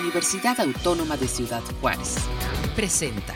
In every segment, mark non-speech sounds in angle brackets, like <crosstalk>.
Universidad Autónoma de Ciudad Juárez. Presenta.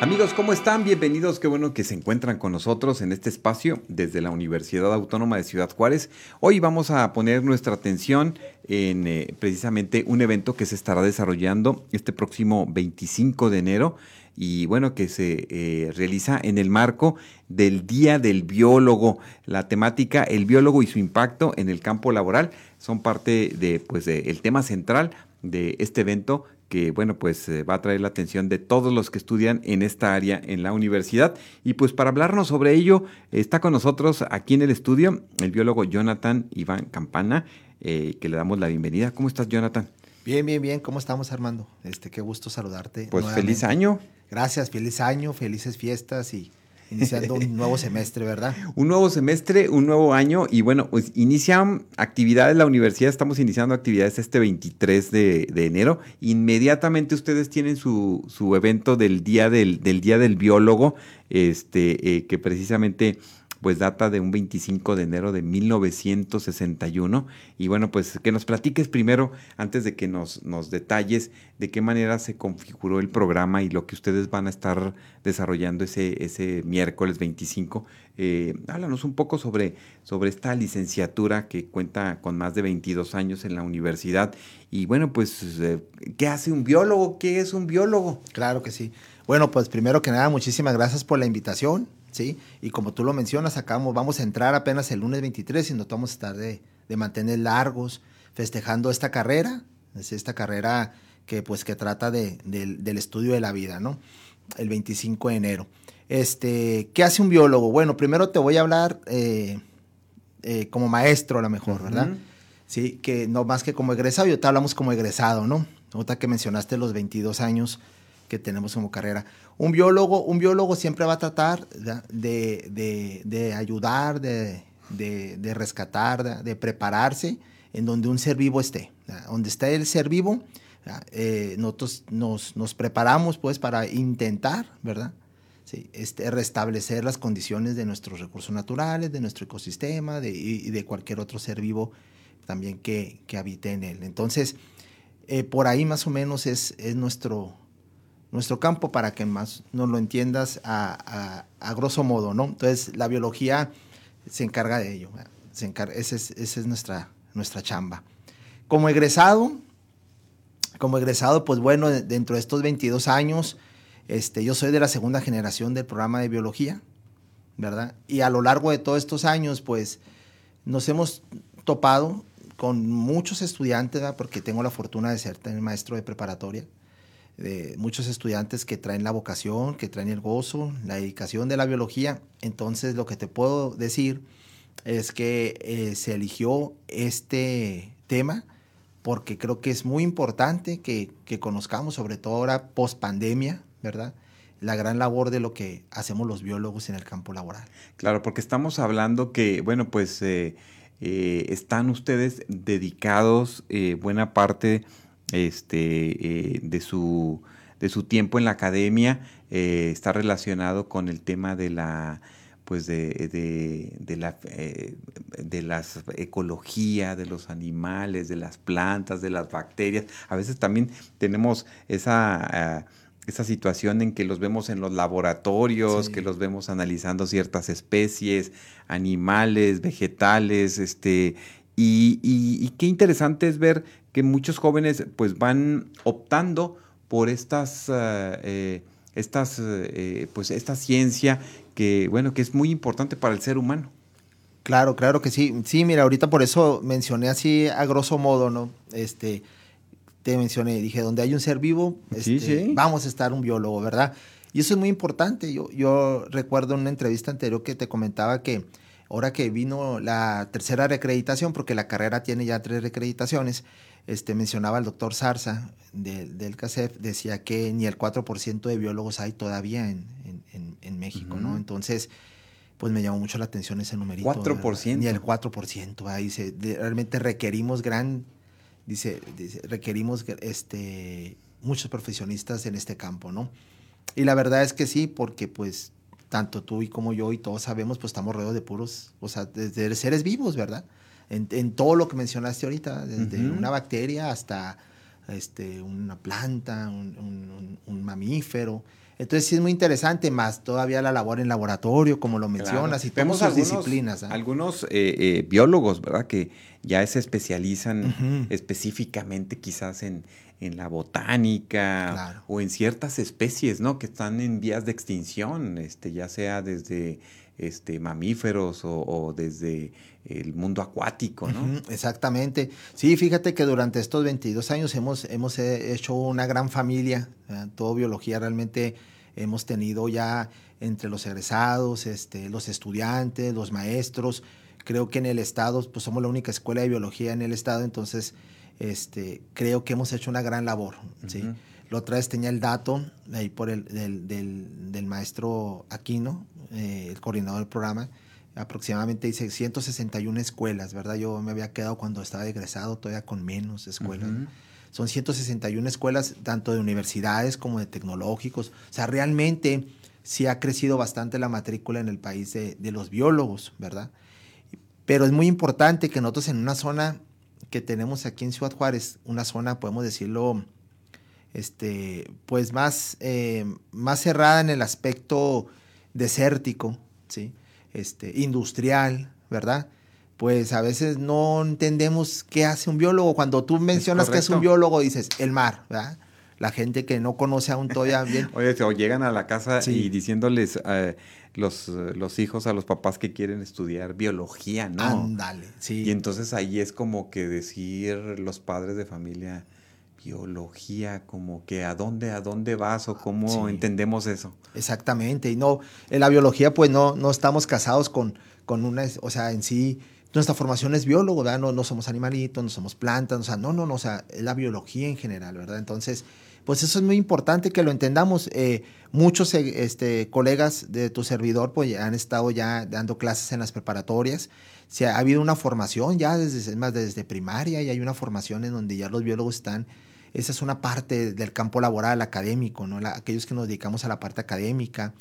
Amigos, ¿cómo están? Bienvenidos. Qué bueno que se encuentran con nosotros en este espacio desde la Universidad Autónoma de Ciudad Juárez. Hoy vamos a poner nuestra atención en eh, precisamente un evento que se estará desarrollando este próximo 25 de enero y bueno, que se eh, realiza en el marco del Día del Biólogo. La temática, el biólogo y su impacto en el campo laboral, son parte de, pues, del tema central de este evento que bueno, pues eh, va a traer la atención de todos los que estudian en esta área en la universidad. Y pues para hablarnos sobre ello, está con nosotros aquí en el estudio el biólogo Jonathan Iván Campana, eh, que le damos la bienvenida. ¿Cómo estás, Jonathan? Bien, bien, bien. ¿Cómo estamos, Armando? Este, qué gusto saludarte. Pues feliz año. Gracias, feliz año, felices fiestas y iniciando un nuevo semestre, ¿verdad? <laughs> Un nuevo semestre, un nuevo año y bueno, pues inician actividades la universidad, estamos iniciando actividades este 23 de, enero. Inmediatamente ustedes tienen su, su evento del día del, del día del biólogo, este, eh, que precisamente pues data de un 25 de enero de 1961. Y bueno, pues que nos platiques primero, antes de que nos, nos detalles de qué manera se configuró el programa y lo que ustedes van a estar desarrollando ese, ese miércoles 25. Eh, háblanos un poco sobre, sobre esta licenciatura que cuenta con más de 22 años en la universidad. Y bueno, pues, eh, ¿qué hace un biólogo? ¿Qué es un biólogo? Claro que sí. Bueno, pues primero que nada, muchísimas gracias por la invitación. ¿Sí? Y como tú lo mencionas, acabamos, vamos a entrar apenas el lunes 23 y nos vamos a estar de, mantener largos festejando esta carrera, es esta carrera que pues que trata de, del estudio de la vida, ¿no? El 25 de enero. Este, ¿Qué hace un biólogo? Bueno, primero te voy a hablar eh, eh, como maestro a lo mejor, ¿verdad? Sí, que no más que como egresado, yo te hablamos como egresado, ¿no? Nota que mencionaste los 22 años que tenemos como carrera. Un biólogo, un biólogo siempre va a tratar de, ayudar, de, rescatar, de, prepararse en donde un ser vivo esté. Donde está el ser vivo, eh, nosotros nos, preparamos pues para intentar, ¿verdad? Sí, este, restablecer las condiciones de nuestros recursos naturales, de nuestro ecosistema de, y de cualquier otro ser vivo también que, habite en él. Entonces, eh, por ahí más o menos es, es nuestro, nuestro campo para que más no lo entiendas a, grosso modo, ¿no? Entonces, la biología se encarga de ello. Se esa es, nuestra, nuestra chamba. Como egresado, como egresado, pues bueno, dentro de estos 22 años, este, yo soy de la segunda generación del programa de biología, ¿verdad? Y a lo largo de todos estos años, pues nos hemos topado con muchos estudiantes, ¿verdad? porque tengo la fortuna de ser maestro de preparatoria de muchos estudiantes que traen la vocación, que traen el gozo, la dedicación de la biología. Entonces lo que te puedo decir es que eh, se eligió este tema porque creo que es muy importante que, conozcamos, sobre todo ahora post pandemia, ¿verdad? la gran labor de lo que hacemos los biólogos en el campo laboral. Claro, porque estamos hablando que, bueno, pues eh, eh, están ustedes dedicados buena parte este, eh, de, su, de su tiempo en la academia eh, está relacionado con el tema de la pues de, de, la eh, de las ecología de los animales de las plantas de las bacterias. A veces también tenemos esa esa situación en que los vemos en los laboratorios, que los vemos analizando ciertas especies, animales, vegetales, este, y, y, qué interesante es ver que muchos jóvenes pues van optando por estas, eh, eh, estas eh, pues esta ciencia que bueno que es muy importante para el ser humano. Claro, claro que sí. Sí, mira, ahorita por eso mencioné así a grosso modo, ¿no? Este, te mencioné, dije, donde hay un ser vivo, este, vamos a estar un biólogo, ¿verdad? Y eso es muy importante. Yo, yo recuerdo en una entrevista anterior que te comentaba que ahora que vino la tercera reacreditación, porque la carrera tiene ya tres reacreditaciones, este, mencionaba el doctor Zarza del CACEF, decía que ni el 4% de biólogos hay todavía en, México, ¿no? Entonces, pues me llamó mucho la atención ese numerito. 4%. Ni el 4%. Ahí dice, realmente requerimos gran, dice, requerimos este, muchos profesionistas en este campo, ¿no? Y la verdad es que sí, porque pues tanto tú y como yo y todos sabemos, pues estamos rodeados de puros, o sea, desde seres vivos, ¿verdad? En, todo lo que mencionaste ahorita, desde una bacteria hasta este, una planta, un, mamífero. Entonces sí es muy interesante, más todavía la labor en laboratorio, como lo mencionas, y tenemos sus disciplinas. Algunos eh, eh, biólogos, ¿verdad? Que ya se especializan específicamente quizás en, en la botánica o en ciertas especies, ¿no? Que están en vías de extinción, este, ya sea desde este, mamíferos o, desde el mundo acuático, ¿no? exactamente. Sí, fíjate que durante estos 22 años hemos, hemos eh, hecho una gran familia, todo biología realmente hemos tenido ya entre los egresados, este, los estudiantes, los maestros. Creo que en el estado, pues somos la única escuela de biología en el estado, entonces este, creo que hemos hecho una gran labor. ¿sí? La otra vez tenía el dato ahí por el, del, del, maestro Aquino, eh, el coordinador del programa, aproximadamente dice 161 escuelas, ¿verdad? Yo me había quedado cuando estaba egresado todavía con menos escuelas. Son 161 escuelas, tanto de universidades como de tecnológicos. O sea, realmente sí ha crecido bastante la matrícula en el país de, de los biólogos, ¿verdad? Pero es muy importante que nosotros en una zona que tenemos aquí en Ciudad Juárez, una zona, podemos decirlo, este, pues más, eh, más cerrada en el aspecto desértico, ¿sí? este, industrial, ¿verdad? Pues a veces no entendemos qué hace un biólogo. Cuando tú mencionas que es un biólogo, dices el mar, ¿verdad? La gente que no conoce aún todavía <laughs> bien. Oye, o llegan a la casa y diciéndoles, eh, los, los hijos a los papás que quieren estudiar biología, ¿no? Ándale, sí. Y entonces ahí es como que decir los padres de familia, biología, como que a dónde, a dónde vas o cómo entendemos eso. Exactamente, y no, en la biología pues no, no estamos casados con, con una, o sea, en sí, nuestra formación es biólogo, ¿verdad? No, no somos animalitos, no somos plantas, o sea, no, no, no, o sea, es la biología en general, ¿verdad? Entonces, pues eso es muy importante que lo entendamos. Eh, muchos eh, este, colegas de tu servidor pues, han estado ya dando clases en las preparatorias. Se ha habido una formación ya desde, más desde primaria y hay una formación en donde ya los biólogos están. Esa es una parte del campo laboral académico, ¿no? aquellos que nos dedicamos a la parte académica,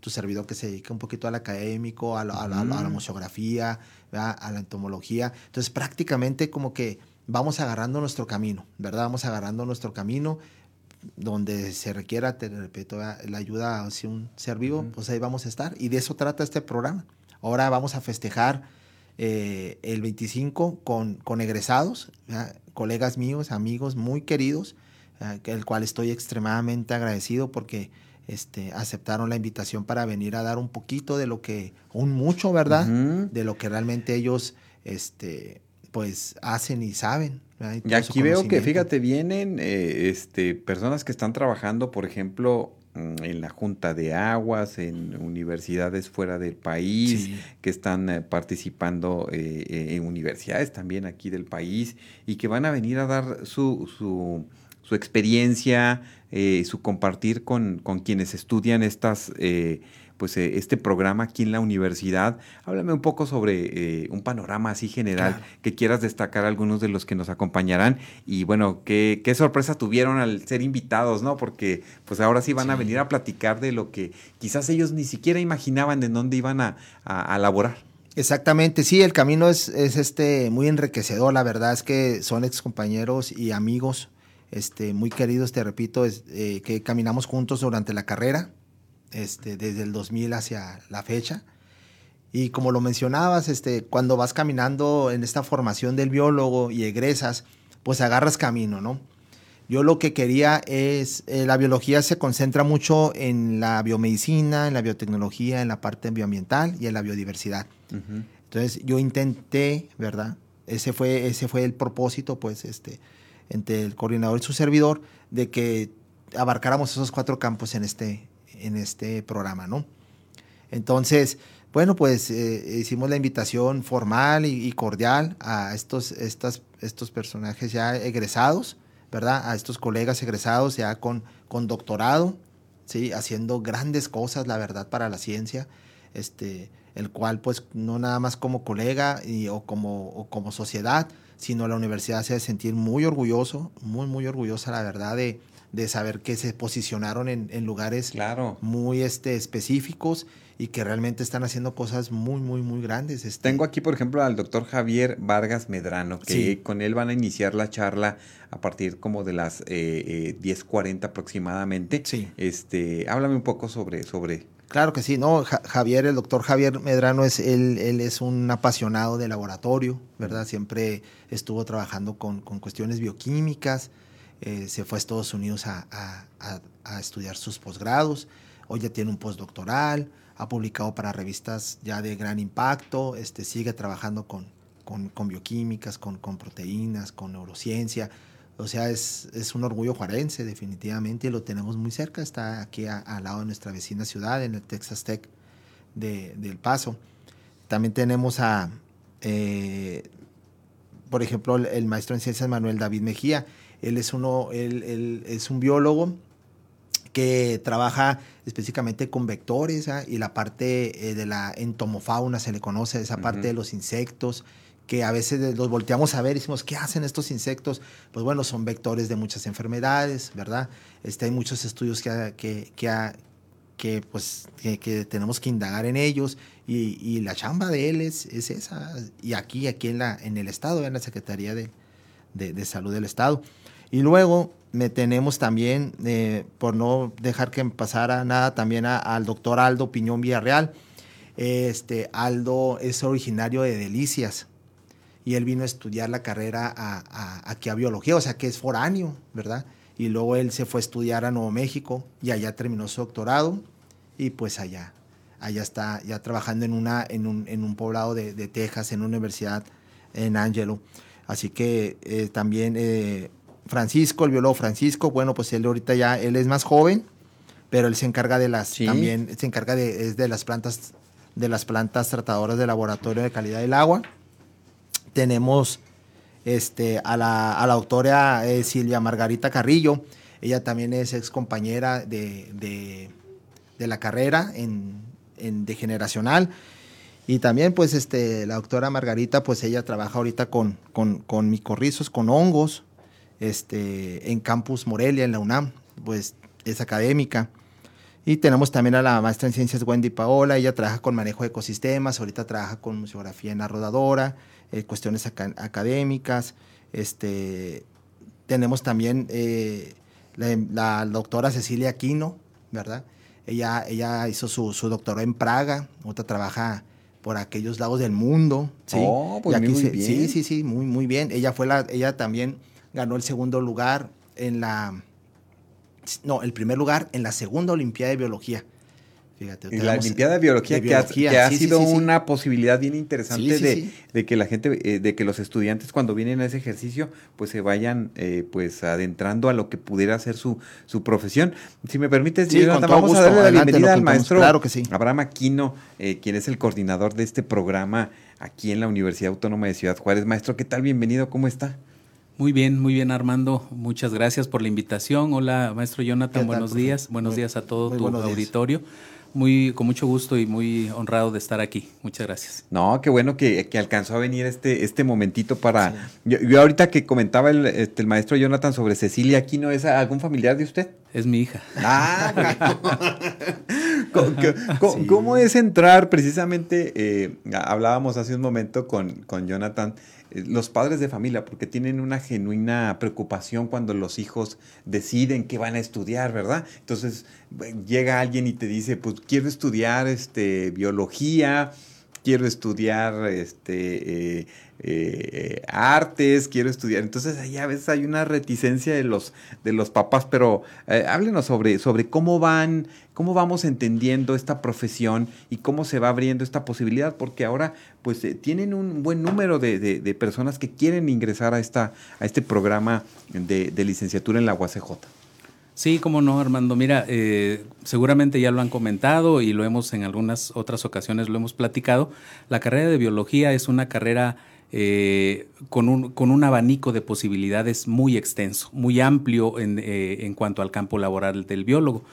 tu servidor que se dedica un poquito al académico, a, la, a, la, a museografía, a la entomología. Entonces prácticamente como que vamos agarrando nuestro camino, ¿verdad? Vamos agarrando nuestro camino donde se requiera, te repito, la ayuda hacia un ser vivo, pues ahí vamos a estar. Y de eso trata este programa. Ahora vamos a festejar eh, el 25 con, con egresados, colegas míos, amigos muy queridos, el cual estoy extremadamente agradecido porque este, aceptaron la invitación para venir a dar un poquito de lo que, un mucho, ¿verdad? De lo que realmente ellos este, pues hacen y saben. Y aquí veo que, fíjate, vienen eh, este, personas que están trabajando, por ejemplo, en la Junta de Aguas, en universidades fuera del país, que están eh, participando eh, en universidades también aquí del país y que van a venir a dar su, su, su experiencia, su compartir con, con, quienes estudian estas pues eh, este programa aquí en la universidad. Háblame un poco sobre eh, un panorama así general que quieras destacar algunos de los que nos acompañarán y bueno, qué, qué sorpresa tuvieron al ser invitados, ¿no? Porque pues ahora sí van a venir a platicar de lo que quizás ellos ni siquiera imaginaban de dónde iban a, a, laborar. Exactamente, sí, el camino es, es, este muy enriquecedor, la verdad es que son ex compañeros y amigos este, muy queridos, te repito, es, eh, que caminamos juntos durante la carrera, este, desde el 2000 hacia la fecha. Y como lo mencionabas, este, cuando vas caminando en esta formación del biólogo y egresas, pues agarras camino, ¿no? Yo lo que quería es, eh, la biología se concentra mucho en la biomedicina, en la biotecnología, en la parte bioambiental y en la biodiversidad. Entonces yo intenté, ¿verdad? Ese fue, ese fue el propósito, pues, este, entre el coordinador y su servidor, de que abarcáramos esos cuatro campos en este, en este programa, ¿no? Entonces, bueno, pues eh, hicimos la invitación formal y, cordial a estos, estas, estos personajes ya egresados, ¿verdad? A estos colegas egresados ya con, con doctorado, ¿sí? Haciendo grandes cosas, la verdad, para la ciencia, este, el cual, pues, no nada más como colega y, o, como, o como sociedad, sino la universidad se ha sentir muy orgulloso, muy, muy orgullosa, la verdad, de, de saber que se posicionaron en, lugares muy este, específicos y que realmente están haciendo cosas muy, muy, muy grandes. Este. Tengo aquí, por ejemplo, al doctor Javier Vargas Medrano, que con él van a iniciar la charla a partir como de las eh, 10.40 eh, aproximadamente. Sí. Este, háblame un poco sobre, sobre Claro que sí, no, Javier, el doctor Javier Medrano es él, él es un apasionado de laboratorio, ¿verdad? Siempre estuvo trabajando con, con cuestiones bioquímicas, eh, se fue a Estados Unidos a, estudiar sus posgrados, hoy ya tiene un postdoctoral, ha publicado para revistas ya de gran impacto, este, sigue trabajando con, con, bioquímicas, con, proteínas, con neurociencia, o sea, es, es, un orgullo juarense, definitivamente, y lo tenemos muy cerca. Está aquí al lado de nuestra vecina ciudad, en el Texas Tech de, El Paso. También tenemos a, eh, por ejemplo, el, maestro en ciencias Manuel David Mejía. Él es, uno, él, es un biólogo que trabaja específicamente con vectores ¿ah? y la parte eh, de la entomofauna se le conoce, esa parte de los insectos que a veces los volteamos a ver y decimos, ¿qué hacen estos insectos? Pues bueno, son vectores de muchas enfermedades, ¿verdad? Este, hay muchos estudios que, que, que, que pues, que, tenemos que indagar en ellos y, y la chamba de él es, es, esa. Y aquí, aquí en, la, en el Estado, en la Secretaría de, de, Salud del Estado. Y luego me tenemos también, eh, por no dejar que pasara nada, también al doctor Aldo Piñón Villarreal. Este, Aldo es originario de Delicias, y él vino a estudiar la carrera a, aquí a biología, o sea que es foráneo, ¿verdad? Y luego él se fue a estudiar a Nuevo México y allá terminó su doctorado y pues allá, allá está ya trabajando en, una, en, un, en un poblado de, de, Texas, en una universidad en Angelo. Así que eh, también eh, Francisco, el biólogo Francisco, bueno, pues él ahorita ya, él es más joven, pero él se encarga de las, también se encarga de, de las plantas, de las plantas tratadoras de laboratorio de calidad del agua tenemos este, a, la, a la doctora eh, Silvia Margarita Carrillo. Ella también es ex compañera de, de, la carrera en, en degeneracional. Y también, pues, este, la doctora Margarita, pues ella trabaja ahorita con, con, con micorrizos, con hongos, este, en Campus Morelia, en la UNAM, pues es académica. Y tenemos también a la maestra en ciencias Wendy Paola, ella trabaja con manejo de ecosistemas, ahorita trabaja con museografía en la rodadora, eh, cuestiones académicas. Este, tenemos también eh, la, doctora Cecilia Aquino, ¿verdad? Ella, ella hizo su, su doctorado en Praga, otra trabaja por aquellos lados del mundo. ¿sí? Oh, pues muy, bien. Sí, sí, sí, muy, muy bien. Ella, fue la, ella también ganó el segundo lugar en la... No, el primer lugar en la segunda Olimpiada de Biología y la Olimpiada de Biología, que, ha, sido una posibilidad bien interesante de, que la gente, eh, de que los estudiantes cuando vienen a ese ejercicio, pues se vayan eh, pues adentrando a lo que pudiera ser su, su profesión. Si me permites, vamos a darle la bienvenida al maestro Abraham Aquino, eh, quien es el coordinador de este programa aquí en la Universidad Autónoma de Ciudad Juárez. Maestro, ¿qué tal? Bienvenido, ¿cómo está? Muy bien, muy bien Armando, muchas gracias por la invitación. Hola, maestro Jonathan, buenos días. Buenos días a todo tu auditorio muy, con mucho gusto y muy honrado de estar aquí. Muchas gracias. No, qué bueno que, alcanzó a venir este, este momentito para... Yo, ahorita que comentaba el, este, el maestro Jonathan sobre Cecilia aquí ¿no es algún familiar de usted? Es mi hija. Ah, <laughs> ¿Cómo, es entrar precisamente? Eh, hablábamos hace un momento con, con Jonathan los padres de familia, porque tienen una genuina preocupación cuando los hijos deciden que van a estudiar, ¿verdad? Entonces llega alguien y te dice, pues quiero estudiar este, biología, quiero estudiar este, eh, eh, artes, quiero estudiar. Entonces ahí a veces hay una reticencia de los, de los papás, pero háblenos sobre, sobre cómo van ¿Cómo vamos entendiendo esta profesión y cómo se va abriendo esta posibilidad? Porque ahora pues eh, tienen un buen número de, personas que quieren ingresar a, esta, a este programa de, licenciatura en la UACJ. Sí, cómo no, Armando. Mira, eh, seguramente ya lo han comentado y lo hemos en algunas otras ocasiones lo hemos platicado. La carrera de biología es una carrera eh, con, un, con un abanico de posibilidades muy extenso, muy amplio en, en cuanto al campo laboral del biólogo.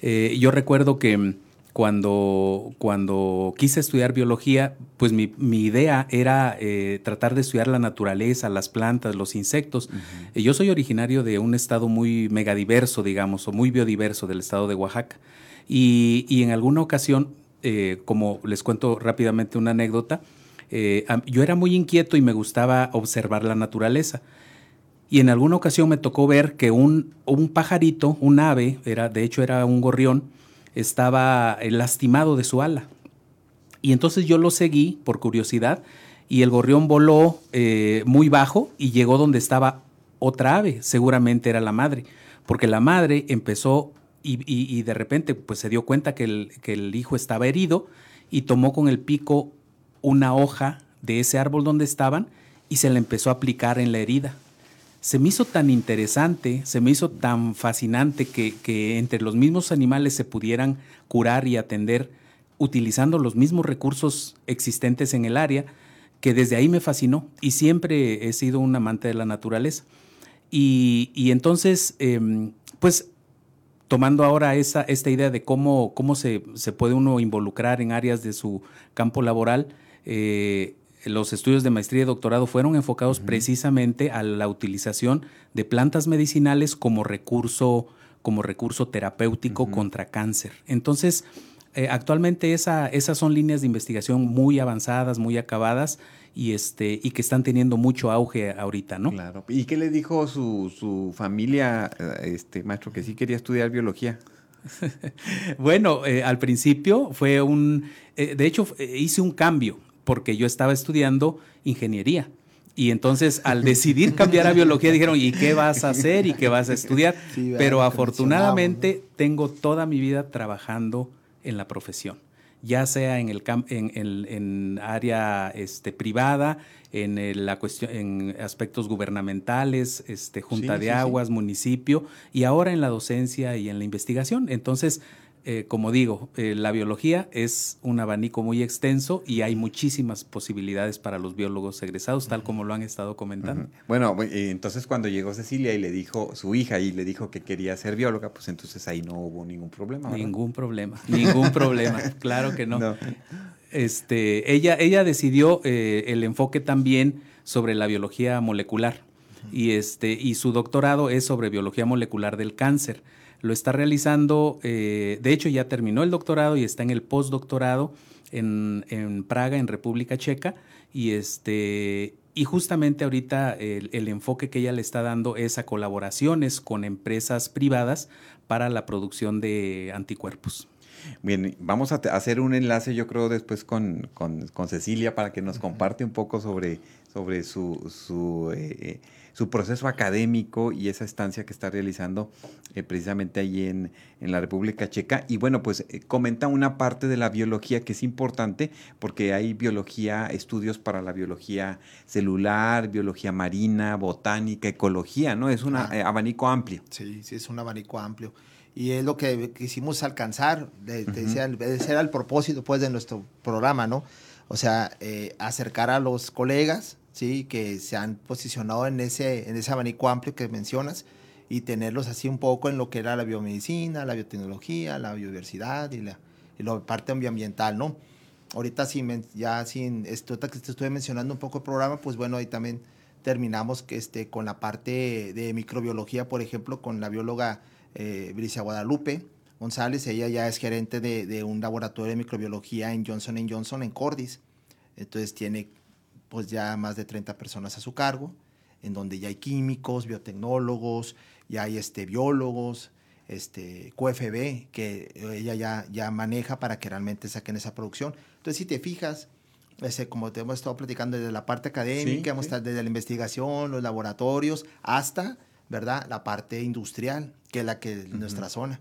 Eh, yo recuerdo que mm, cuando, cuando quise estudiar biología, pues mi, idea era eh, tratar de estudiar la naturaleza, las plantas, los insectos. Eh, yo soy originario de un estado muy megadiverso, digamos, o muy biodiverso del estado de Oaxaca. Y, en alguna ocasión eh, como les cuento rápidamente una anécdota, yo era muy inquieto y me gustaba observar la naturaleza. Y en alguna ocasión me tocó ver que un, un pajarito, un ave, era, de hecho era un gorrión, estaba eh, lastimado de su ala. Y entonces yo lo seguí por curiosidad y el gorrión voló muy bajo y llegó donde estaba otra ave, seguramente era la madre, porque la madre empezó y, de repente pues se dio cuenta que el, que el hijo estaba herido y tomó con el pico una hoja de ese árbol donde estaban y se la empezó a aplicar en la herida. Se me hizo tan interesante, se me hizo tan fascinante que, que entre los mismos animales se pudieran curar y atender utilizando los mismos recursos existentes en el área, que desde ahí me fascinó y siempre he sido un amante de la naturaleza. Y, y entonces, em, pues tomando ahora esa, esta idea de cómo, cómo se, se, puede uno involucrar en áreas de su campo laboral, eh, los estudios de maestría y doctorado fueron enfocados precisamente a la utilización de plantas medicinales como recurso, como recurso terapéutico contra cáncer. Entonces, eh, actualmente esa, esas son líneas de investigación muy avanzadas, muy acabadas y este y que están teniendo mucho auge ahorita, ¿no? Claro. ¿Y qué le dijo su, su familia, eh, este maestro, que sí quería estudiar biología? <laughs> bueno, eh, al principio fue un, eh, de hecho hice un cambio porque yo estaba estudiando ingeniería. Y entonces al <laughs> decidir cambiar a biología dijeron, ¿y qué vas a hacer y qué vas a estudiar? <laughs> Pero afortunadamente tengo toda mi vida trabajando en la profesión ya sea en el en, en, área este, privada, en la cuestión, en aspectos gubernamentales, este, junta de aguas, municipio, y ahora en la docencia y en la investigación. Entonces, eh, como digo, eh, la biología es un abanico muy extenso y hay muchísimas posibilidades para los biólogos egresados, tal como lo han estado comentando. Bueno, entonces cuando llegó Cecilia y le dijo, su hija, y le dijo que quería ser bióloga, pues entonces ahí no hubo ningún problema. Ningún problema, <laughs> ningún problema, claro que no. Este, ella, ella decidió eh, el enfoque también sobre la biología molecular y, este, y su doctorado es sobre biología molecular del cáncer lo está realizando, eh, de hecho ya terminó el doctorado y está en el postdoctorado en, en Praga, en República Checa, y este y justamente ahorita el, enfoque que ella le está dando es a colaboraciones con empresas privadas para la producción de anticuerpos. Bien, vamos a hacer un enlace, yo creo, después con, con, Cecilia para que nos comparte un poco sobre, sobre su, su eh, su proceso académico y esa estancia que está realizando eh, precisamente allí en, la República Checa. Y bueno, pues eh, comenta una parte de la biología que es importante porque hay biología, estudios para la biología celular, biología marina, botánica, ecología, ¿no? Es un eh, abanico amplio. Sí, sí, es un abanico amplio. Y es lo que quisimos alcanzar, de, ese era el propósito pues de nuestro programa, ¿no? O sea, acercar a los colegas ¿sí? que se han posicionado en ese, en ese abanico amplio que mencionas y tenerlos así un poco en lo que era la biomedicina, la biotecnología, la biodiversidad y la, y la parte ambiental, ¿no? Ahorita sí, ya sin esto que te estoy mencionando un poco el programa, pues bueno, ahí también terminamos este, con la parte de microbiología, por ejemplo, con la bióloga eh, Bricia Guadalupe González, ella ya es gerente de, de un laboratorio de microbiología en Johnson Johnson en Cordis, entonces tiene pues ya más de 30 personas a su cargo, en donde ya hay químicos, biotecnólogos, ya hay este, biólogos, este, QFB, que ella ya, ya maneja para que realmente saquen esa producción. Entonces, si te fijas, ese, como te hemos estado platicando desde la parte académica, desde la investigación, los laboratorios, hasta, ¿verdad?, la parte industrial, que es la que es nuestra zona.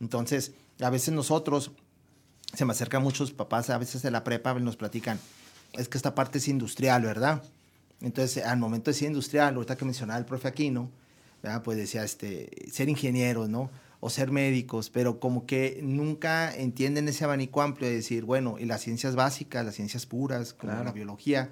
Entonces, a veces nosotros, se me acercan muchos papás, a veces de la prepa nos platican, es que esta parte es industrial, ¿verdad? Entonces, al momento de ser industrial, ahorita que mencionaba el profe Aquino, ¿verdad? pues decía, este, ser ingenieros, ¿no? O ser médicos, pero como que nunca entienden ese abanico amplio de decir, bueno, y las ciencias básicas, las ciencias puras, como la biología,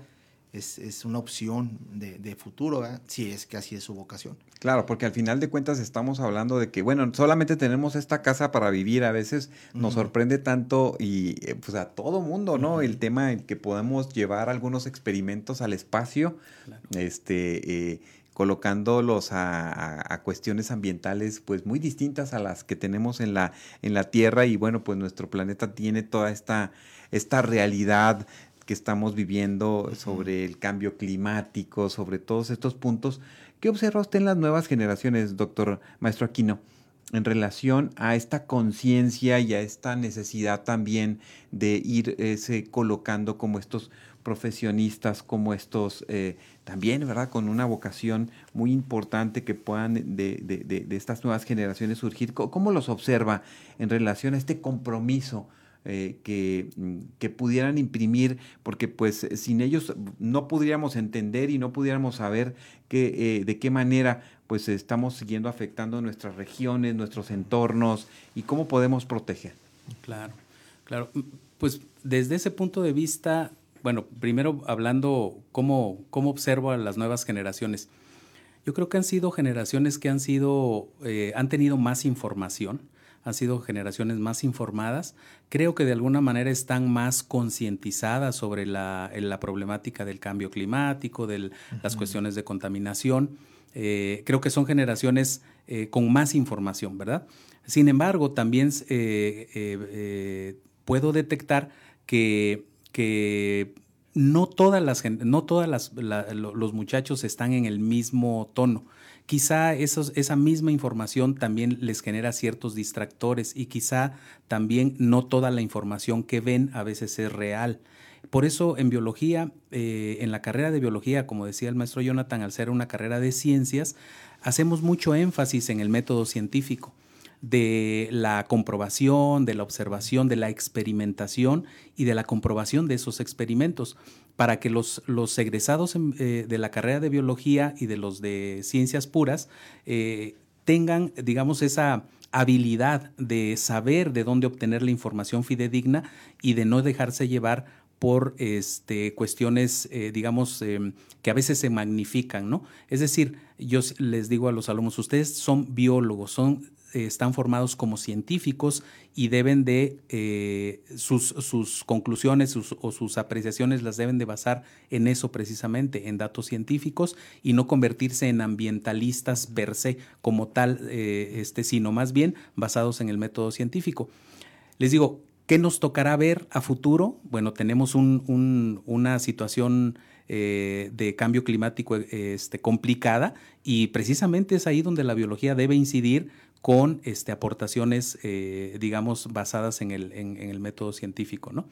es, es, una opción de, de futuro, ¿verdad? si es que así es su vocación. Claro, porque al final de cuentas estamos hablando de que, bueno, solamente tenemos esta casa para vivir, a veces nos sorprende tanto y eh, pues a todo mundo, ¿no? El tema en que podemos llevar algunos experimentos al espacio, este, eh, colocándolos a, a, cuestiones ambientales pues muy distintas a las que tenemos en la, en la Tierra y bueno, pues nuestro planeta tiene toda esta, esta realidad que estamos viviendo sobre el cambio climático, sobre todos estos puntos. ¿Qué observa usted en las nuevas generaciones, doctor Maestro Aquino? en relación a esta conciencia y a esta necesidad también de ir colocando como estos profesionistas, como estos eh, también, ¿verdad? Con una vocación muy importante que puedan de, de, de, estas nuevas generaciones surgir. ¿Cómo los observa en relación a este compromiso? Eh, que, que, pudieran imprimir, porque pues sin ellos no podríamos entender y no pudiéramos saber que, eh, de qué manera pues estamos siguiendo afectando nuestras regiones, nuestros entornos y cómo podemos proteger. Claro, claro. Pues desde ese punto de vista, bueno, primero hablando cómo, cómo observo a las nuevas generaciones. Yo creo que han sido generaciones que han sido, eh, han tenido más información, han sido generaciones más informadas. Creo que de alguna manera están más concientizadas sobre la, la, problemática del cambio climático, de las cuestiones de contaminación. Eh, creo que son generaciones eh, con más información, ¿verdad? Sin embargo, también eh, puedo detectar que, que no todas las no todas las, los muchachos están en el mismo tono. Quizá esa misma información también les genera ciertos distractores y quizá también no toda la información que ven a veces es real. Por eso en biología, eh, en la carrera de biología, como decía el maestro Jonathan, al ser una carrera de ciencias, hacemos mucho énfasis en el método científico de la comprobación, de la observación, de la experimentación y de la comprobación de esos experimentos, para que los, los egresados eh, de la carrera de biología y de los de ciencias puras eh, tengan, digamos, esa habilidad de saber de dónde obtener la información fidedigna y de no dejarse llevar por este, cuestiones, eh, digamos, em, que a veces se magnifican, ¿no? Es decir, yo les digo a los alumnos, ustedes son biólogos, son, están formados como científicos y deben de, eh, sus, sus, conclusiones o sus apreciaciones las deben de basar en eso precisamente, en datos científicos y no convertirse en ambientalistas per se como tal, este, sino más bien basados en el método científico. Les digo, ¿Qué nos tocará ver a futuro? Bueno, tenemos una situación eh, de cambio climático este, complicada y precisamente es ahí donde la biología debe incidir con este, aportaciones, eh, digamos, basadas en el, en, el, método científico, ¿no?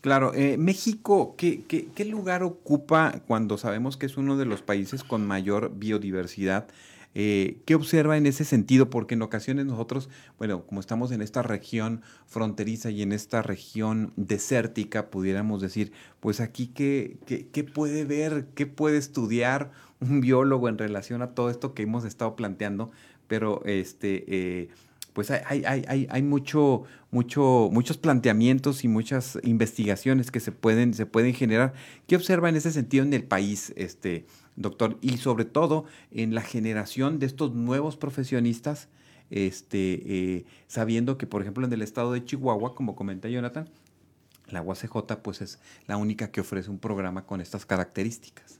Claro, eh, México, ¿qué, qué lugar ocupa cuando sabemos que es uno de los países con mayor biodiversidad? Eh, ¿Qué observa en ese sentido? Porque en ocasiones nosotros, bueno, como estamos en esta región fronteriza y en esta región desértica, pudiéramos decir, pues aquí, ¿qué, qué, puede ver, qué puede estudiar un biólogo en relación a todo esto que hemos estado planteando? Pero este... Eh, pues hay, hay, hay, hay, mucho, mucho, muchos planteamientos y muchas investigaciones que se pueden, se pueden generar. ¿Qué observa en ese sentido en el país, este, doctor, y sobre todo en la generación de estos nuevos profesionistas, este, eh, sabiendo que, por ejemplo, en el estado de Chihuahua, como comenta Jonathan, la UACJ pues es la única que ofrece un programa con estas características.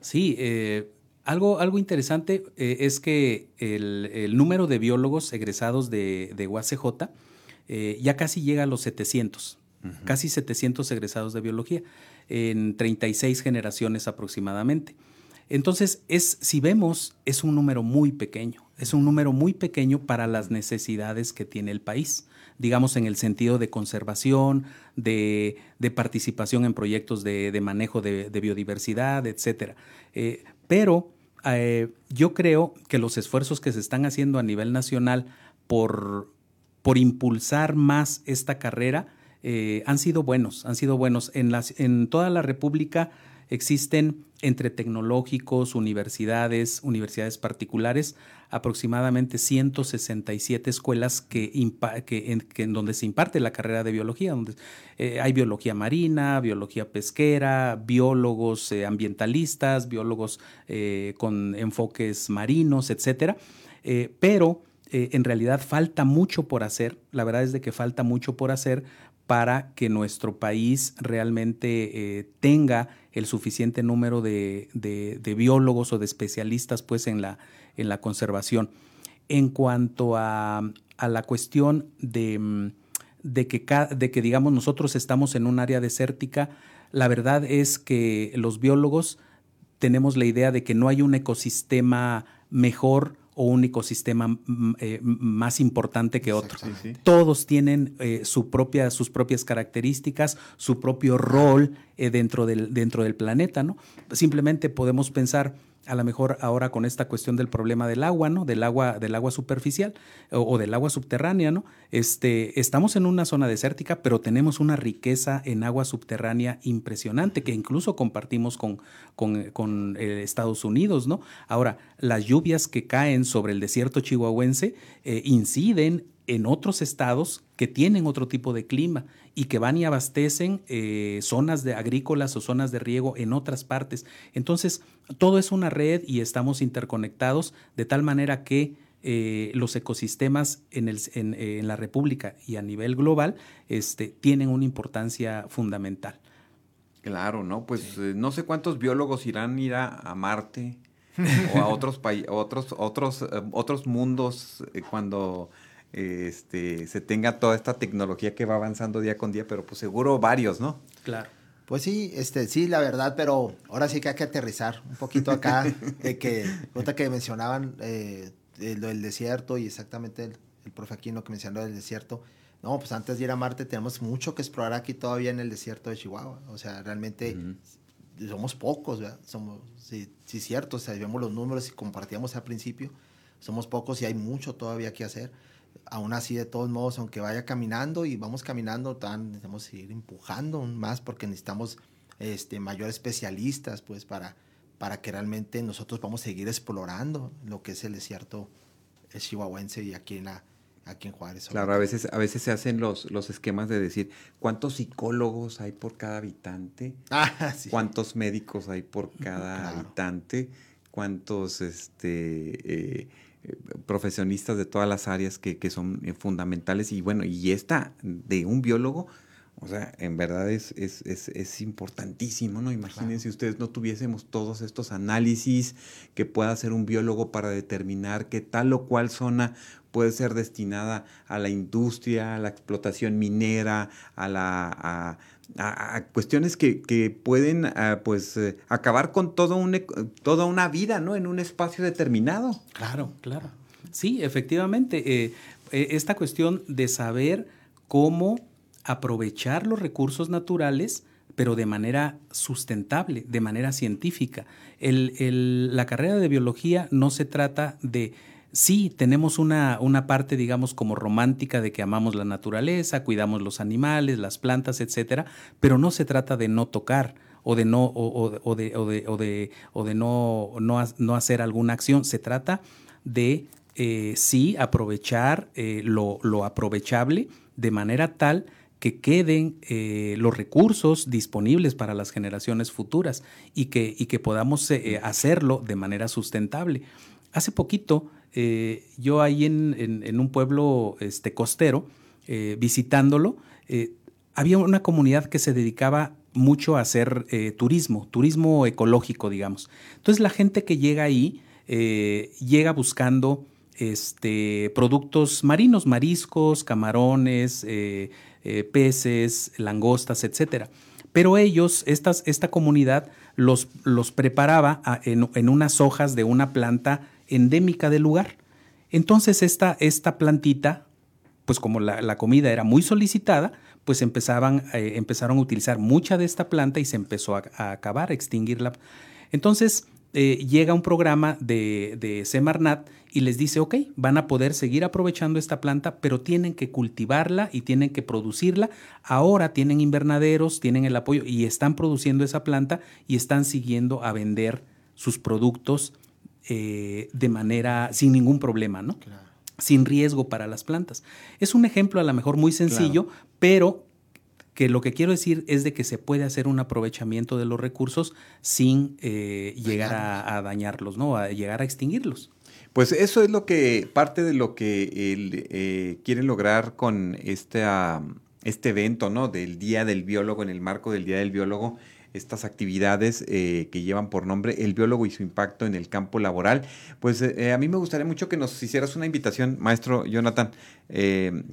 Sí, eh, algo, algo interesante eh, es que el, número de biólogos egresados de, de UACJ ya casi llega a los 700, casi 700 egresados de biología en 36 generaciones aproximadamente. Entonces, es, si vemos, es un número muy pequeño, es un número muy pequeño para las necesidades que tiene el país, digamos en el sentido de conservación, de, participación en proyectos de, manejo de, biodiversidad, etc. Eh, pero eh, yo creo que los esfuerzos que se están haciendo a nivel nacional por, por impulsar más esta carrera eh, han sido buenos, han sido buenos. En, las, en toda la República existen entre tecnológicos, universidades, universidades particulares, aproximadamente 167 escuelas que, en, donde se imparte la carrera de biología, donde eh, hay biología marina, biología pesquera, biólogos eh, ambientalistas, biólogos eh, con enfoques marinos, etcétera. pero en realidad falta mucho por hacer, la verdad es de que falta mucho por hacer para que nuestro país realmente eh, tenga el suficiente número de, biólogos o de especialistas pues, en, la, en la conservación. En cuanto a, la cuestión de, mm, de, que, de que, digamos, nosotros estamos en un área desértica, la verdad es que los biólogos tenemos la idea de que no hay un ecosistema mejor o un ecosistema mm, eh, más importante que otro. Todos tienen eh, su propia, sus propias características, su propio rol eh, dentro, del, dentro del planeta. ¿no? Simplemente podemos pensar a lo mejor ahora con esta cuestión del problema del agua, ¿no? Del agua, del agua superficial o, del agua subterránea, ¿no? Este, estamos en una zona desértica, pero tenemos una riqueza en agua subterránea impresionante que incluso compartimos con, con, eh, Estados Unidos, ¿no? Ahora, las lluvias que caen sobre el desierto chihuahuense eh, inciden en otros estados que tienen otro tipo de clima y que van y abastecen eh, zonas de agrícolas o zonas de riego en otras partes. Entonces, todo es una red y estamos interconectados de tal manera que eh, los ecosistemas en, el, eh, en, la República y a nivel global este, tienen una importancia fundamental. Claro, ¿no? Pues no sé cuántos biólogos irán a ir a, Marte <laughs> o a otros, otros, otros, otros mundos cuando este, se tenga toda esta tecnología que va avanzando día con día, pero pues seguro varios, ¿no? Claro. Pues sí, este, sí, la verdad, pero ahora sí que hay que aterrizar un poquito acá, <laughs> de que, que mencionaban eh, lo del desierto y exactamente el, el profe Aquino que mencionó del desierto. No, pues antes de ir a Marte tenemos mucho que explorar aquí todavía en el desierto de Chihuahua. O sea, realmente somos pocos, ¿verdad? Somos, sí, sí, cierto, o sea, vemos los números y compartíamos al principio, somos pocos y hay mucho todavía que hacer aún así, de todos modos, aunque vaya caminando y vamos caminando, tan, necesitamos ir empujando más porque necesitamos este, mayores especialistas, pues, para, para que realmente nosotros vamos a seguir explorando lo que es el desierto chihuahuense y aquí en la, aquí en Juárez. Claro, a veces, a veces se hacen los, los esquemas de decir cuántos psicólogos hay por cada habitante, <laughs> ah, cuántos médicos hay por <laughs> cada habitante, cuántos este, eh, profesionistas de todas las áreas que, son eh, fundamentales y bueno, y esta de un biólogo, o sea, en verdad es, es, importantísimo, ¿no? Imagínense si ustedes no tuviésemos todos estos análisis que pueda hacer un biólogo para determinar que tal o cual zona puede ser destinada a la industria, a la explotación minera, a la... A, cuestiones que, pueden ah, pues eh, acabar con todo un, toda una vida, ¿no? En un espacio determinado. Claro, claro. Sí, efectivamente. Eh, eh, esta cuestión de saber cómo aprovechar los recursos naturales, pero de manera sustentable, de manera científica. la carrera de biología no se trata de sí, tenemos una, una, parte, digamos, como romántica de que amamos la naturaleza, cuidamos los animales, las plantas, etcétera, pero no se trata de no tocar o de no, o, de, o de, o de, o de no, no, no, hacer alguna acción. Se trata de eh, sí aprovechar eh, lo, lo, aprovechable de manera tal que queden eh, los recursos disponibles para las generaciones futuras y que, y que podamos hacerlo de manera sustentable. Hace poquito eh, yo ahí en, un pueblo este, costero, eh, visitándolo, eh, había una comunidad que se dedicaba mucho a hacer turismo, turismo ecológico, digamos. Entonces la gente que llega ahí llega buscando este, productos marinos, mariscos, camarones, peces, langostas, etc. Pero ellos, esta comunidad, los, los preparaba en, en, unas hojas de una planta endémica del lugar. Entonces esta, esta plantita, pues como la, comida era muy solicitada, pues empezaban, eh, empezaron a utilizar mucha de esta planta y se empezó a, acabar, a extinguirla. Entonces eh, llega un programa de, de Semarnat y les dice, ok, van a poder seguir aprovechando esta planta, pero tienen que cultivarla y tienen que producirla. Ahora tienen invernaderos, tienen el apoyo y están produciendo esa planta y están siguiendo a vender sus productos eh, de manera, sin ningún problema, ¿no? Sin riesgo para las plantas. Es un ejemplo a lo mejor muy sencillo, pero que lo que quiero decir es de que se puede hacer un aprovechamiento de los recursos sin eh, llegar a, dañarlos, ¿no? A llegar a extinguirlos. Pues eso es lo que, parte de lo que él, eh, quiere lograr con esta este evento, ¿no? Del Día del Biólogo, en el marco del Día del Biólogo, estas actividades eh, que llevan por nombre El biólogo y su impacto en el campo laboral. Pues eh, eh, a mí me gustaría mucho que nos hicieras una invitación, maestro Jonathan,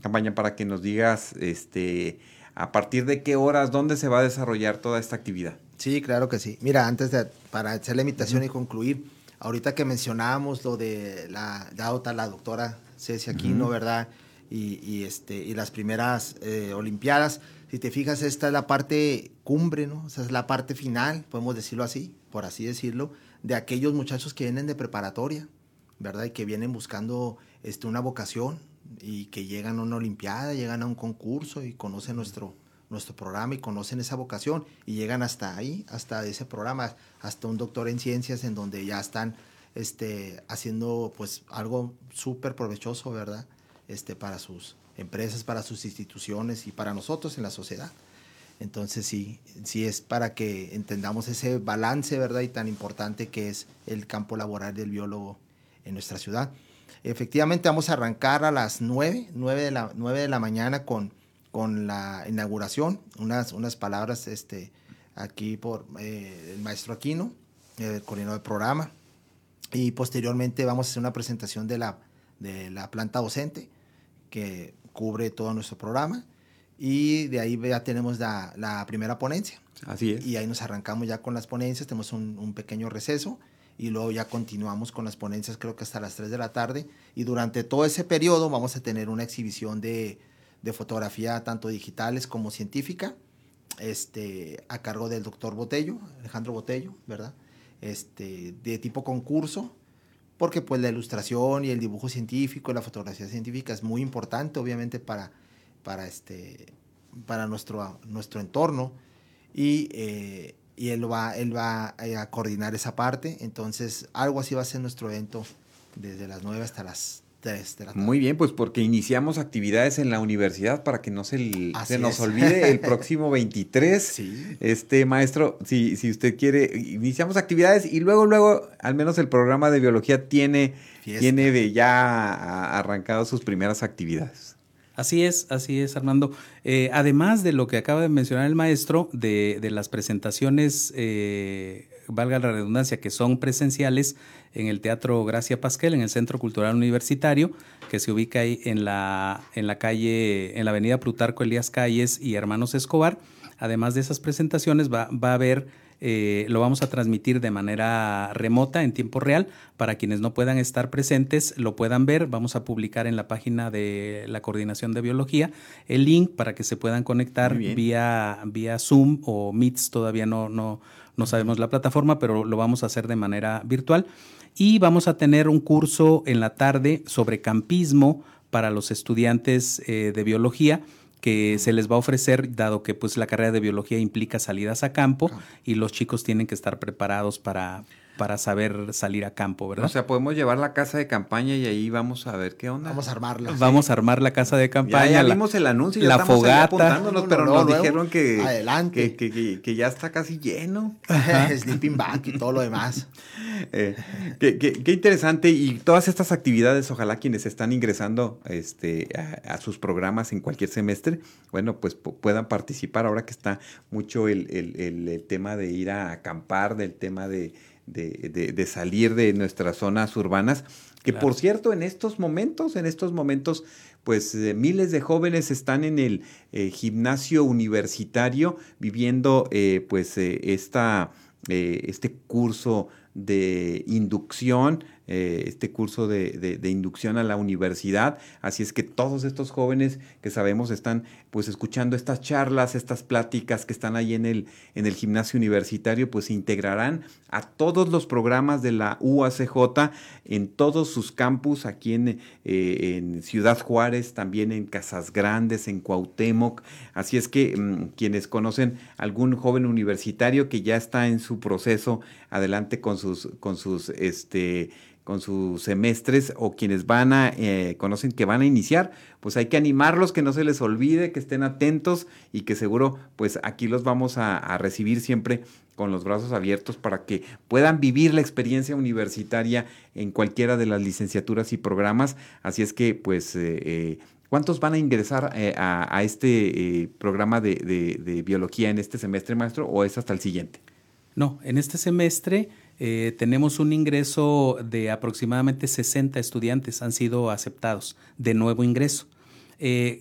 campaña para que nos digas este, a partir de qué horas, dónde se va a desarrollar toda esta actividad. Sí, claro que sí. Mira, antes de, para hacer la invitación y concluir, ahorita que mencionábamos lo de la, ya la doctora Ceci Aquino, ¿verdad? Y, este, y las primeras Olimpiadas, si te fijas, esta es la parte cumbre, ¿no? O sea, es la parte final, podemos decirlo así, por así decirlo, de aquellos muchachos que vienen de preparatoria, ¿verdad? Y que vienen buscando este, una vocación y que llegan a una olimpiada, llegan a un concurso y conocen nuestro, nuestro programa y conocen esa vocación y llegan hasta ahí, hasta ese programa, hasta un doctor en ciencias en donde ya están este, haciendo pues algo súper provechoso, ¿verdad? Este, para sus, empresas, para sus instituciones y para nosotros en la sociedad. Entonces sí, sí es para que entendamos ese balance, ¿verdad? Y tan importante que es el campo laboral del biólogo en nuestra ciudad. Efectivamente vamos a arrancar a las 9, 9 de la, 9 de la mañana con, con la inauguración, unas, unas palabras este, aquí por eh, el maestro Aquino, el coordinador del programa, y posteriormente vamos a hacer una presentación de la, de la planta docente, que cubre todo nuestro programa. Y de ahí ya tenemos la, la, primera ponencia. Así es. Y ahí nos arrancamos ya con las ponencias, tenemos un, un, pequeño receso y luego ya continuamos con las ponencias creo que hasta las 3 de la tarde. Y durante todo ese periodo vamos a tener una exhibición de, de fotografía tanto digitales como científica este, a cargo del doctor Botello, Alejandro Botello, ¿verdad? Este, de tipo concurso porque pues la ilustración y el dibujo científico, la fotografía científica es muy importante obviamente para, para, este, para nuestro, nuestro entorno. Y, eh, y él va, él va a coordinar esa parte, entonces algo así va a ser nuestro evento desde las 9 hasta las muy bien, pues porque iniciamos actividades en la universidad para que no se, se nos olvide el <laughs> próximo 23. Este maestro, si, si usted quiere, iniciamos actividades y luego, luego, al menos el programa de biología tiene, tiene de ya arrancado sus primeras actividades. Así es, así es, Armando. Eh, además de lo que acaba de mencionar el maestro, de, de las presentaciones eh, valga la redundancia, que son presenciales en el Teatro Gracia Pasquel, en el Centro Cultural Universitario, que se ubica ahí en la, en la calle, en la avenida Plutarco Elías Calles y Hermanos Escobar. Además de esas presentaciones, va, va a haber eh, lo vamos a transmitir de manera remota en tiempo real para quienes no puedan estar presentes lo puedan ver. Vamos a publicar en la página de la Coordinación de Biología el link para que se puedan conectar vía, vía Zoom o Meets. Todavía no, no, no sabemos la plataforma, pero lo vamos a hacer de manera virtual. Y vamos a tener un curso en la tarde sobre campismo para los estudiantes eh, de biología que se les va a ofrecer, dado que pues la carrera de biología implica salidas a campo y los chicos tienen que estar preparados para, para saber salir a campo, ¿verdad? O sea, podemos llevar la casa de campaña y ahí vamos a ver qué onda. Vamos a armarla. Vamos a armar la casa de campaña. Ya, vimos el anuncio, la fogata. pero nos dijeron que, adelante. Que, ya está casi lleno. <laughs> Sleeping bag y todo lo demás. <laughs> Eh, qué, interesante. Y todas estas actividades, ojalá quienes están ingresando este, a, sus programas en cualquier semestre, bueno, pues puedan participar ahora que está mucho el, el tema de ir a acampar, del tema de de, salir de nuestras zonas urbanas, que por cierto, en estos momentos, en estos momentos, pues eh, miles de jóvenes están en el eh, gimnasio universitario viviendo eh, pues esta, este curso de inducción eh, este curso de, inducción a la universidad. Así es que todos estos jóvenes que sabemos están pues escuchando estas charlas, estas pláticas que están ahí en el, en el gimnasio universitario, pues se integrarán a todos los programas de la UACJ en todos sus campus, aquí en, eh, en Ciudad Juárez, también en Casas Grandes, en Cuauhtémoc. Así es que mm, quienes conocen algún joven universitario que ya está en su proceso adelante con sus, con sus este, con sus semestres o quienes van a, eh, conocen que van a iniciar, pues hay que animarlos, que no se les olvide, que estén atentos y que seguro pues aquí los vamos a, recibir siempre con los brazos abiertos para que puedan vivir la experiencia universitaria en cualquiera de las licenciaturas y programas. Así es que pues... Eh, eh, ¿Cuántos van a ingresar eh, a, este programa de, biología en este semestre, maestro, o es hasta el siguiente? No, en este semestre eh, tenemos un ingreso de aproximadamente 60 estudiantes, han sido aceptados de nuevo ingreso.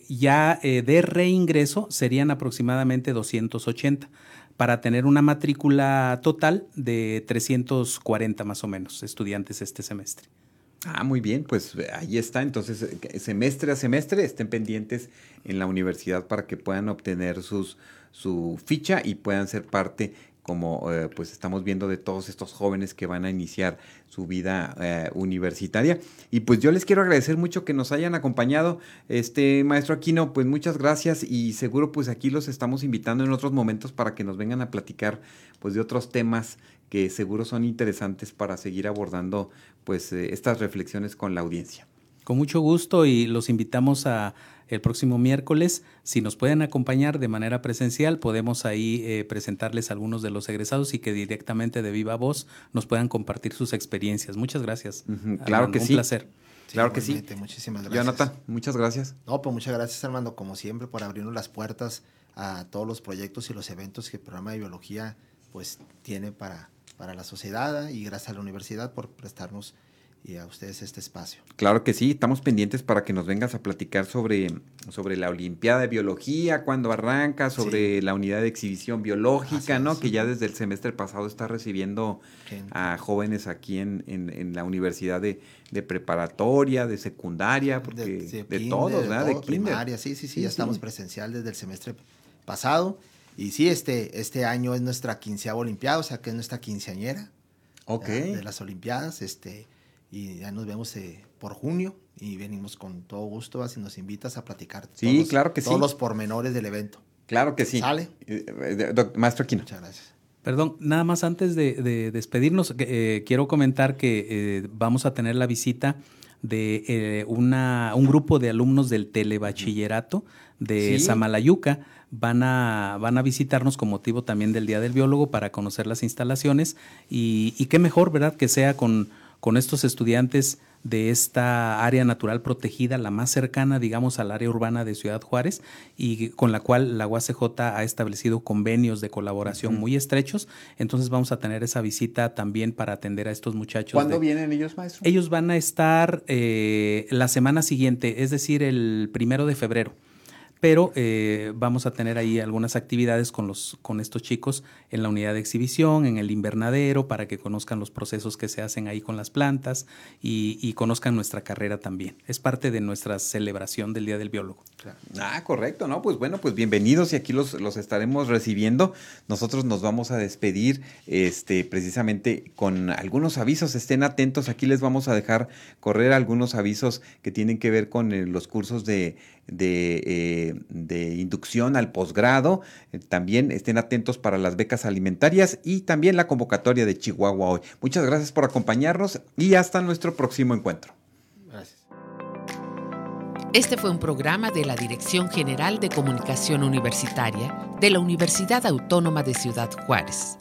ya de reingreso serían aproximadamente 280 para tener una matrícula total de 340 más o menos estudiantes este semestre. Ah, muy bien, pues eh, ahí está. Entonces, eh, semestre a semestre estén pendientes en la universidad para que puedan obtener sus, su ficha y puedan ser parte como eh, pues estamos viendo de todos estos jóvenes que van a iniciar su vida universitaria. Y pues yo les quiero agradecer mucho que nos hayan acompañado, este maestro Aquino, pues muchas gracias y seguro pues aquí los estamos invitando en otros momentos para que nos vengan a platicar pues de otros temas que seguro son interesantes para seguir abordando pues eh, estas reflexiones con la audiencia. Con mucho gusto y los invitamos a el próximo miércoles. Si nos pueden acompañar de manera presencial, podemos ahí eh, presentarles algunos de los egresados y que directamente de viva voz nos puedan compartir sus experiencias. Muchas gracias. Claro que sí. Un placer. claro que sí. Muchísimas gracias. Jonathan, muchas gracias. No, pues muchas gracias, Armando, como siempre, por abrirnos las puertas a todos los proyectos y los eventos que el programa de biología pues tiene para, para la sociedad y gracias a la universidad por prestarnos y a ustedes este espacio. Claro que sí, estamos pendientes para que nos vengas a platicar sobre, sobre la Olimpiada de Biología, cuando arranca, sobre la unidad de exhibición biológica, ¿no? Que ya desde el semestre pasado está recibiendo a jóvenes aquí en, en, la universidad de, preparatoria, de secundaria, porque de, todos, ¿verdad? De, primaria, sí, sí, sí, ya estamos presencial desde el semestre pasado. Y sí, este, este año es nuestra quinceava Olimpiada, o sea que es nuestra quinceañera. De las Olimpiadas, este, y ya nos vemos eh, por junio y venimos con todo gusto, si nos invitas a platicar sí, claro que todos los pormenores del evento. Claro que sí. ¿Sale? Eh, eh, maestro Aquino. Muchas gracias. Perdón, nada más antes de, despedirnos, quiero comentar que vamos a tener la visita de una, un grupo de alumnos del telebachillerato de Samalayuca van a, van a visitarnos con motivo también del Día del Biólogo para conocer las instalaciones y, y qué mejor, ¿verdad?, que sea con, con estos estudiantes de esta área natural protegida, la más cercana, digamos, al área urbana de Ciudad Juárez, y con la cual la UACJ ha establecido convenios de colaboración muy estrechos. Entonces vamos a tener esa visita también para atender a estos muchachos. ¿Cuándo vienen ellos, maestro? Ellos van a estar eh, la semana siguiente, es decir, el primero de febrero pero eh, vamos a tener ahí algunas actividades con, los, con estos chicos en la unidad de exhibición, en el invernadero, para que conozcan los procesos que se hacen ahí con las plantas y, conozcan nuestra carrera también. Es parte de nuestra celebración del Día del Biólogo. Ah, correcto, ¿no? Pues bueno, pues bienvenidos y aquí los, los estaremos recibiendo. Nosotros nos vamos a despedir este, precisamente con algunos avisos. Estén atentos, aquí les vamos a dejar correr algunos avisos que tienen que ver con eh, los cursos de eh, de, inducción al posgrado. Eh, también estén atentos para las becas alimentarias y también la convocatoria de Chihuahua hoy. Muchas gracias por acompañarnos y hasta nuestro próximo encuentro. Gracias. Este fue un programa de la Dirección General de Comunicación Universitaria de la Universidad Autónoma de Ciudad Juárez.